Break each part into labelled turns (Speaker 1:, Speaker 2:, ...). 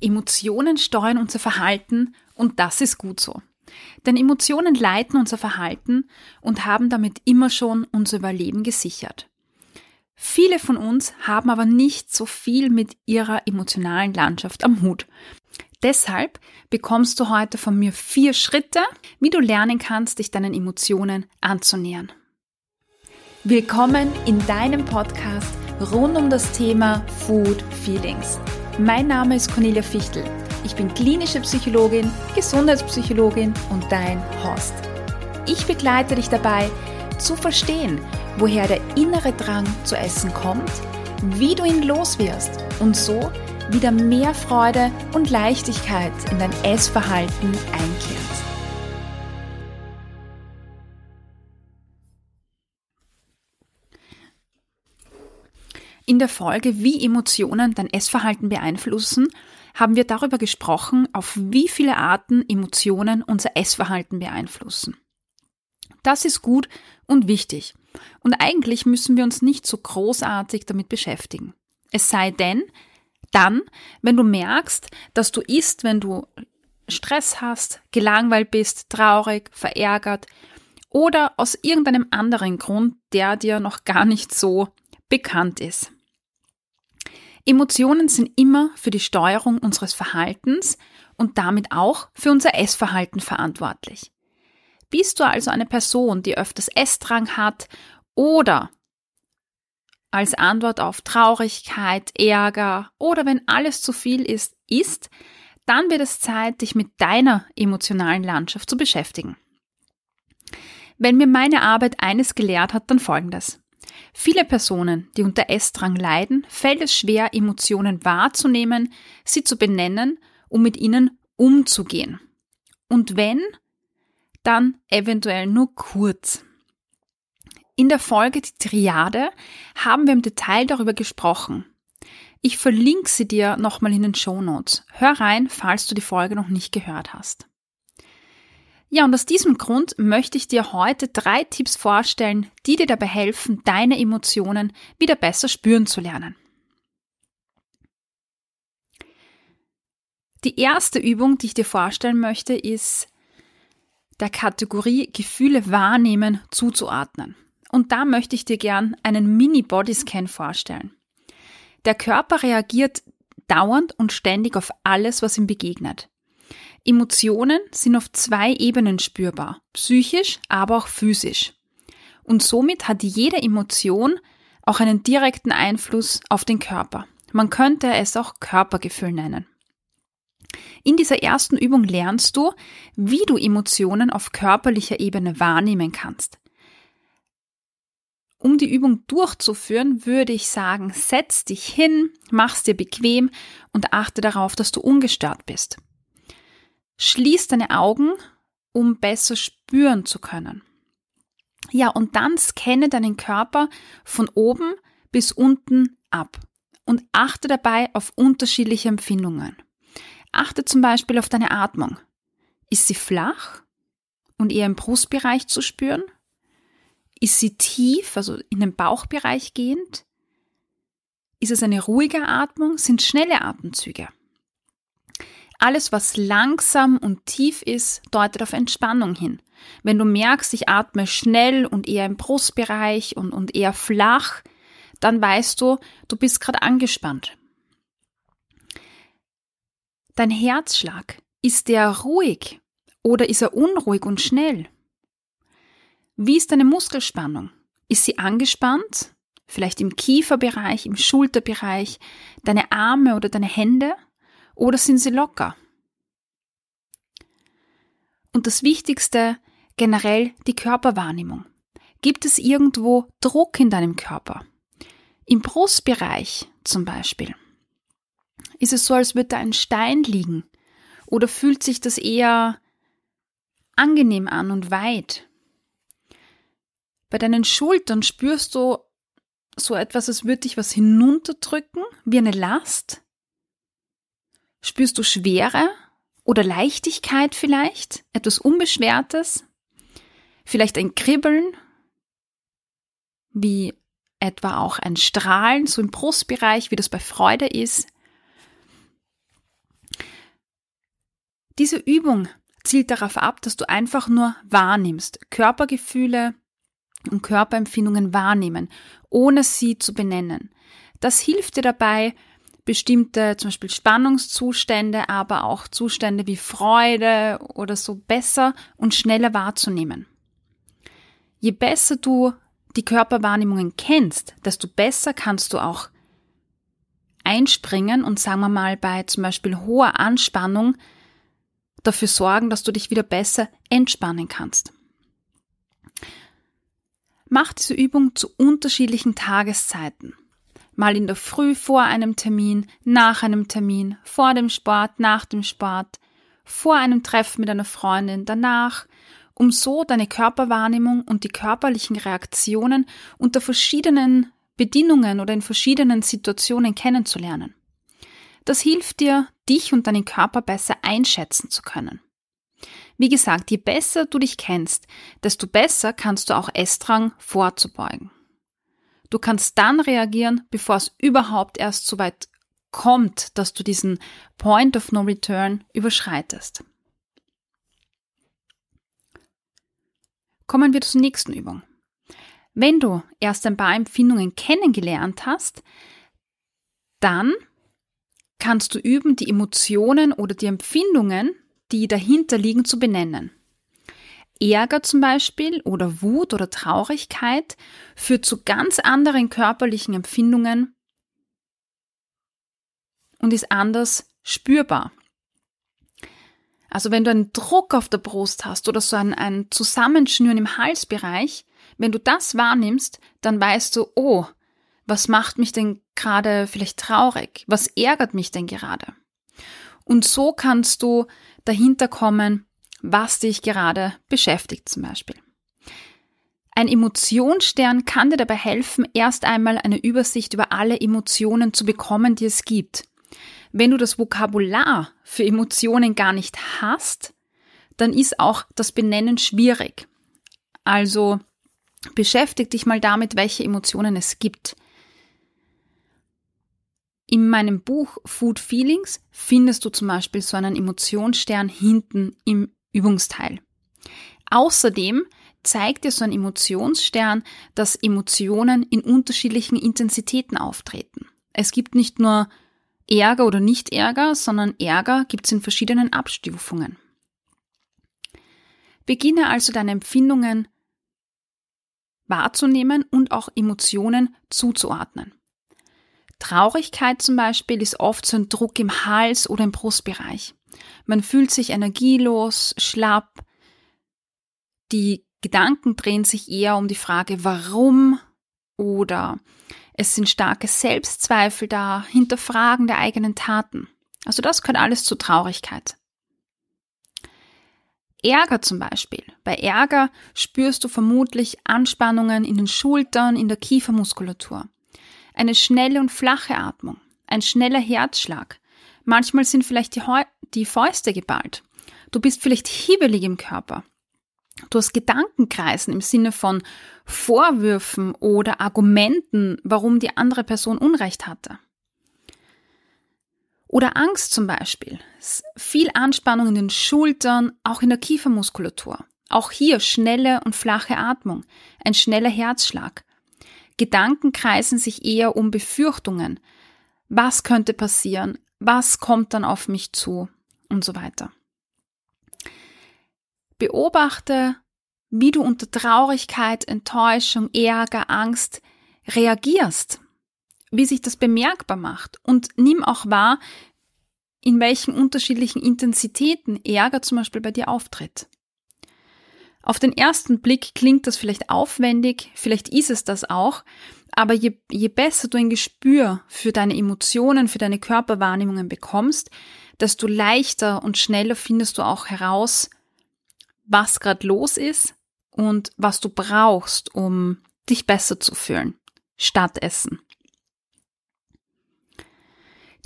Speaker 1: Emotionen steuern unser Verhalten und das ist gut so. Denn Emotionen leiten unser Verhalten und haben damit immer schon unser Überleben gesichert. Viele von uns haben aber nicht so viel mit ihrer emotionalen Landschaft am Hut. Deshalb bekommst du heute von mir vier Schritte, wie du lernen kannst, dich deinen Emotionen anzunähern. Willkommen in deinem Podcast rund um das Thema Food Feelings. Mein Name ist Cornelia Fichtel. Ich bin klinische Psychologin, Gesundheitspsychologin und dein Host. Ich begleite dich dabei, zu verstehen, woher der innere Drang zu essen kommt, wie du ihn loswirst und so wieder mehr Freude und Leichtigkeit in dein Essverhalten einkehrt. In der Folge, wie Emotionen dein Essverhalten beeinflussen, haben wir darüber gesprochen, auf wie viele Arten Emotionen unser Essverhalten beeinflussen. Das ist gut und wichtig. Und eigentlich müssen wir uns nicht so großartig damit beschäftigen. Es sei denn, dann, wenn du merkst, dass du isst, wenn du Stress hast, gelangweilt bist, traurig, verärgert oder aus irgendeinem anderen Grund, der dir noch gar nicht so bekannt ist. Emotionen sind immer für die Steuerung unseres Verhaltens und damit auch für unser Essverhalten verantwortlich. Bist du also eine Person, die öfters Essdrang hat oder als Antwort auf Traurigkeit, Ärger oder wenn alles zu viel ist, ist, dann wird es Zeit, dich mit deiner emotionalen Landschaft zu beschäftigen. Wenn mir meine Arbeit eines gelehrt hat, dann folgendes. Viele Personen, die unter Essdrang leiden, fällt es schwer, Emotionen wahrzunehmen, sie zu benennen, um mit ihnen umzugehen. Und wenn, dann eventuell nur kurz. In der Folge Die Triade haben wir im Detail darüber gesprochen. Ich verlinke sie dir nochmal in den Show Notes. Hör rein, falls du die Folge noch nicht gehört hast. Ja, und aus diesem Grund möchte ich dir heute drei Tipps vorstellen, die dir dabei helfen, deine Emotionen wieder besser spüren zu lernen. Die erste Übung, die ich dir vorstellen möchte, ist der Kategorie Gefühle wahrnehmen zuzuordnen. Und da möchte ich dir gern einen Mini-Bodyscan vorstellen. Der Körper reagiert dauernd und ständig auf alles, was ihm begegnet. Emotionen sind auf zwei Ebenen spürbar, psychisch, aber auch physisch. Und somit hat jede Emotion auch einen direkten Einfluss auf den Körper. Man könnte es auch Körpergefühl nennen. In dieser ersten Übung lernst du, wie du Emotionen auf körperlicher Ebene wahrnehmen kannst. Um die Übung durchzuführen, würde ich sagen, setz dich hin, mach's dir bequem und achte darauf, dass du ungestört bist. Schließ deine Augen, um besser spüren zu können. Ja, und dann scanne deinen Körper von oben bis unten ab und achte dabei auf unterschiedliche Empfindungen. Achte zum Beispiel auf deine Atmung. Ist sie flach und eher im Brustbereich zu spüren? Ist sie tief, also in den Bauchbereich gehend? Ist es eine ruhige Atmung? Sind schnelle Atemzüge? Alles, was langsam und tief ist, deutet auf Entspannung hin. Wenn du merkst, ich atme schnell und eher im Brustbereich und, und eher flach, dann weißt du, du bist gerade angespannt. Dein Herzschlag, ist der ruhig oder ist er unruhig und schnell? Wie ist deine Muskelspannung? Ist sie angespannt? Vielleicht im Kieferbereich, im Schulterbereich, deine Arme oder deine Hände? Oder sind sie locker? Und das Wichtigste, generell die Körperwahrnehmung. Gibt es irgendwo Druck in deinem Körper? Im Brustbereich zum Beispiel. Ist es so, als würde da ein Stein liegen? Oder fühlt sich das eher angenehm an und weit? Bei deinen Schultern spürst du so etwas, als würde dich was hinunterdrücken, wie eine Last? Spürst du Schwere oder Leichtigkeit vielleicht? Etwas Unbeschwertes? Vielleicht ein Kribbeln? Wie etwa auch ein Strahlen, so im Brustbereich, wie das bei Freude ist? Diese Übung zielt darauf ab, dass du einfach nur wahrnimmst, Körpergefühle und Körperempfindungen wahrnehmen, ohne sie zu benennen. Das hilft dir dabei, bestimmte zum Beispiel Spannungszustände, aber auch Zustände wie Freude oder so besser und schneller wahrzunehmen. Je besser du die Körperwahrnehmungen kennst, desto besser kannst du auch einspringen und sagen wir mal bei zum Beispiel hoher Anspannung dafür sorgen, dass du dich wieder besser entspannen kannst. Mach diese Übung zu unterschiedlichen Tageszeiten. Mal in der Früh vor einem Termin, nach einem Termin, vor dem Sport, nach dem Sport, vor einem Treffen mit einer Freundin, danach, um so deine Körperwahrnehmung und die körperlichen Reaktionen unter verschiedenen Bedingungen oder in verschiedenen Situationen kennenzulernen. Das hilft dir, dich und deinen Körper besser einschätzen zu können. Wie gesagt, je besser du dich kennst, desto besser kannst du auch Essdrang vorzubeugen. Du kannst dann reagieren, bevor es überhaupt erst so weit kommt, dass du diesen Point of No Return überschreitest. Kommen wir zur nächsten Übung. Wenn du erst ein paar Empfindungen kennengelernt hast, dann kannst du üben, die Emotionen oder die Empfindungen, die dahinter liegen, zu benennen. Ärger zum Beispiel oder Wut oder Traurigkeit führt zu ganz anderen körperlichen Empfindungen und ist anders spürbar. Also wenn du einen Druck auf der Brust hast oder so ein, ein Zusammenschnüren im Halsbereich, wenn du das wahrnimmst, dann weißt du, oh, was macht mich denn gerade vielleicht traurig? Was ärgert mich denn gerade? Und so kannst du dahinter kommen, was dich gerade beschäftigt zum Beispiel. Ein Emotionsstern kann dir dabei helfen, erst einmal eine Übersicht über alle Emotionen zu bekommen, die es gibt. Wenn du das Vokabular für Emotionen gar nicht hast, dann ist auch das Benennen schwierig. Also beschäftige dich mal damit, welche Emotionen es gibt. In meinem Buch Food Feelings findest du zum Beispiel so einen Emotionsstern hinten im Übungsteil. Außerdem zeigt dir so ein Emotionsstern, dass Emotionen in unterschiedlichen Intensitäten auftreten. Es gibt nicht nur Ärger oder Nicht-Ärger, sondern Ärger gibt es in verschiedenen Abstufungen. Beginne also deine Empfindungen wahrzunehmen und auch Emotionen zuzuordnen. Traurigkeit zum Beispiel ist oft so ein Druck im Hals oder im Brustbereich. Man fühlt sich energielos, schlapp. Die Gedanken drehen sich eher um die Frage, warum oder es sind starke Selbstzweifel da, Hinterfragen der eigenen Taten. Also das gehört alles zur Traurigkeit. Ärger zum Beispiel. Bei Ärger spürst du vermutlich Anspannungen in den Schultern, in der Kiefermuskulatur eine schnelle und flache Atmung, ein schneller Herzschlag. Manchmal sind vielleicht die, die Fäuste geballt. Du bist vielleicht hibbelig im Körper. Du hast Gedankenkreisen im Sinne von Vorwürfen oder Argumenten, warum die andere Person Unrecht hatte. Oder Angst zum Beispiel. Viel Anspannung in den Schultern, auch in der Kiefermuskulatur. Auch hier schnelle und flache Atmung, ein schneller Herzschlag. Gedanken kreisen sich eher um Befürchtungen. Was könnte passieren? Was kommt dann auf mich zu? Und so weiter. Beobachte, wie du unter Traurigkeit, Enttäuschung, Ärger, Angst reagierst, wie sich das bemerkbar macht und nimm auch wahr, in welchen unterschiedlichen Intensitäten Ärger zum Beispiel bei dir auftritt. Auf den ersten Blick klingt das vielleicht aufwendig, vielleicht ist es das auch, aber je, je besser du ein Gespür für deine Emotionen, für deine Körperwahrnehmungen bekommst, desto leichter und schneller findest du auch heraus, was gerade los ist und was du brauchst, um dich besser zu fühlen, statt Essen.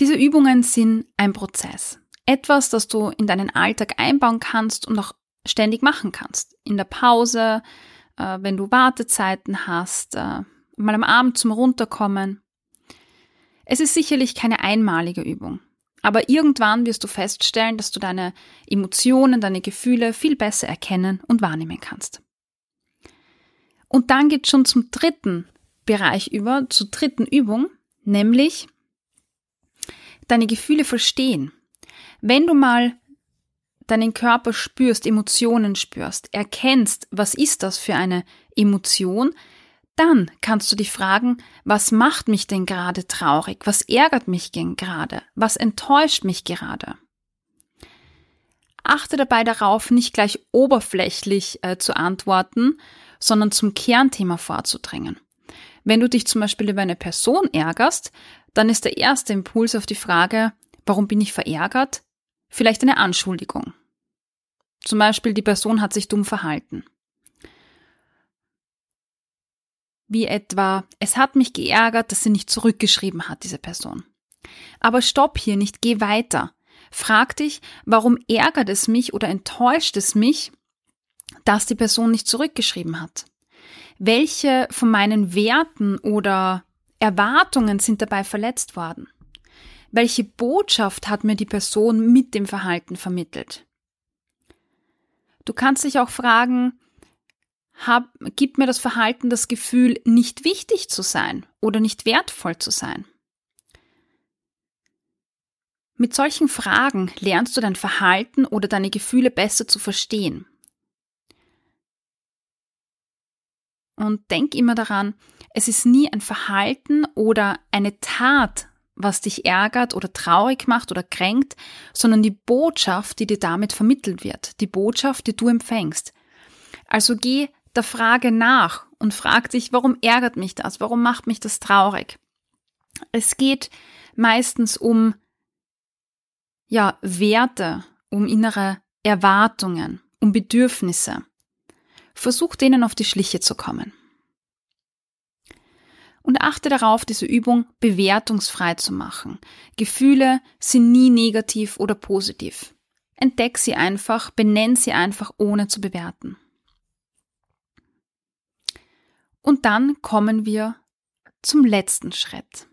Speaker 1: Diese Übungen sind ein Prozess. Etwas, das du in deinen Alltag einbauen kannst und auch ständig machen kannst. In der Pause, äh, wenn du Wartezeiten hast, äh, mal am Abend zum Runterkommen. Es ist sicherlich keine einmalige Übung. Aber irgendwann wirst du feststellen, dass du deine Emotionen, deine Gefühle viel besser erkennen und wahrnehmen kannst. Und dann geht schon zum dritten Bereich über, zur dritten Übung, nämlich deine Gefühle verstehen. Wenn du mal deinen Körper spürst, Emotionen spürst, erkennst, was ist das für eine Emotion, dann kannst du dich fragen, was macht mich denn gerade traurig? Was ärgert mich denn gerade? Was enttäuscht mich gerade? Achte dabei darauf, nicht gleich oberflächlich äh, zu antworten, sondern zum Kernthema vorzudringen. Wenn du dich zum Beispiel über eine Person ärgerst, dann ist der erste Impuls auf die Frage, warum bin ich verärgert? Vielleicht eine Anschuldigung. Zum Beispiel, die Person hat sich dumm verhalten. wie etwa, es hat mich geärgert, dass sie nicht zurückgeschrieben hat, diese Person. Aber stopp hier nicht, geh weiter. Frag dich, warum ärgert es mich oder enttäuscht es mich, dass die Person nicht zurückgeschrieben hat? Welche von meinen Werten oder Erwartungen sind dabei verletzt worden? Welche Botschaft hat mir die Person mit dem Verhalten vermittelt? Du kannst dich auch fragen, hab, gibt mir das Verhalten das Gefühl, nicht wichtig zu sein oder nicht wertvoll zu sein. Mit solchen Fragen lernst du dein Verhalten oder deine Gefühle besser zu verstehen. Und denk immer daran, es ist nie ein Verhalten oder eine Tat, was dich ärgert oder traurig macht oder kränkt, sondern die Botschaft, die dir damit vermittelt wird, die Botschaft, die du empfängst. Also geh der Frage nach und fragt sich, warum ärgert mich das? Warum macht mich das traurig? Es geht meistens um, ja, Werte, um innere Erwartungen, um Bedürfnisse. Versuch denen auf die Schliche zu kommen. Und achte darauf, diese Übung bewertungsfrei zu machen. Gefühle sind nie negativ oder positiv. Entdeck sie einfach, benenn sie einfach, ohne zu bewerten. Und dann kommen wir zum letzten Schritt.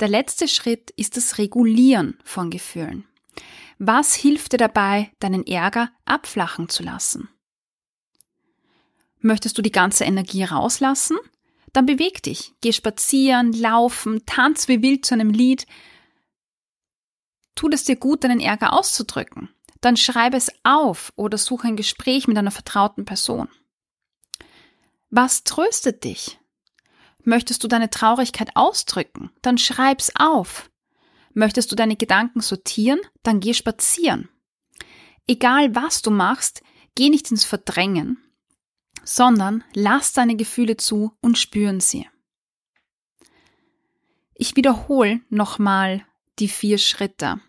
Speaker 1: Der letzte Schritt ist das Regulieren von Gefühlen. Was hilft dir dabei, deinen Ärger abflachen zu lassen? Möchtest du die ganze Energie rauslassen? Dann beweg dich, geh spazieren, laufen, tanz wie wild zu einem Lied. Tut es dir gut, deinen Ärger auszudrücken? Dann schreibe es auf oder suche ein Gespräch mit einer vertrauten Person. Was tröstet dich? Möchtest du deine Traurigkeit ausdrücken? Dann schreib's auf. Möchtest du deine Gedanken sortieren? Dann geh spazieren. Egal was du machst, geh nicht ins Verdrängen, sondern lass deine Gefühle zu und spüren sie. Ich wiederhole nochmal die vier Schritte.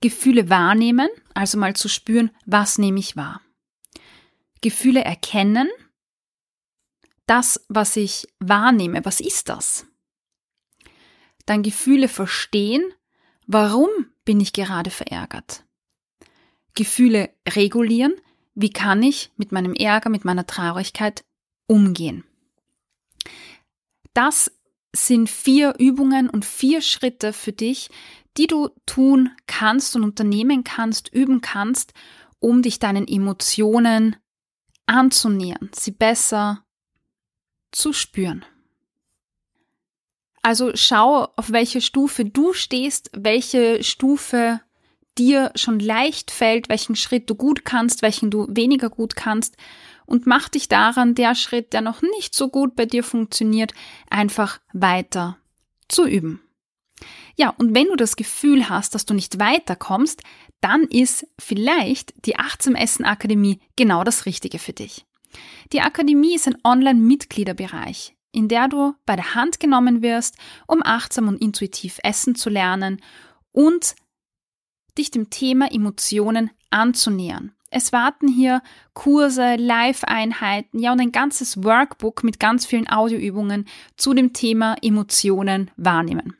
Speaker 1: Gefühle wahrnehmen, also mal zu spüren, was nehme ich wahr. Gefühle erkennen, das, was ich wahrnehme, was ist das? Dann Gefühle verstehen, warum bin ich gerade verärgert? Gefühle regulieren, wie kann ich mit meinem Ärger, mit meiner Traurigkeit umgehen? Das sind vier Übungen und vier Schritte für dich, die du tun kannst und unternehmen kannst, üben kannst, um dich deinen Emotionen anzunähern, sie besser zu spüren. Also schau, auf welche Stufe du stehst, welche Stufe dir schon leicht fällt, welchen Schritt du gut kannst, welchen du weniger gut kannst und mach dich daran, der Schritt, der noch nicht so gut bei dir funktioniert, einfach weiter zu üben. Ja, und wenn du das Gefühl hast, dass du nicht weiterkommst, dann ist vielleicht die Achtsam Essen Akademie genau das Richtige für dich. Die Akademie ist ein Online-Mitgliederbereich, in der du bei der Hand genommen wirst, um achtsam und intuitiv essen zu lernen und dich dem Thema Emotionen anzunähern. Es warten hier Kurse, Live-Einheiten, ja und ein ganzes Workbook mit ganz vielen Audioübungen zu dem Thema Emotionen wahrnehmen.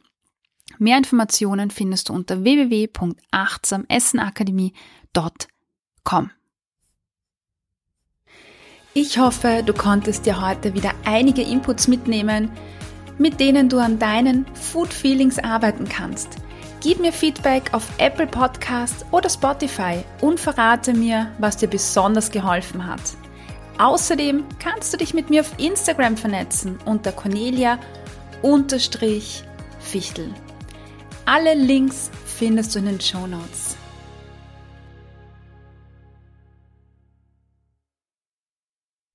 Speaker 1: Mehr Informationen findest du unter www.achtsamessenakademie.com. Ich hoffe, du konntest dir heute wieder einige Inputs mitnehmen, mit denen du an deinen Food Feelings arbeiten kannst. Gib mir Feedback auf Apple Podcasts oder Spotify und verrate mir, was dir besonders geholfen hat. Außerdem kannst du dich mit mir auf Instagram vernetzen unter Cornelia-Fichtel. Alle Links findest du in den Show Notes.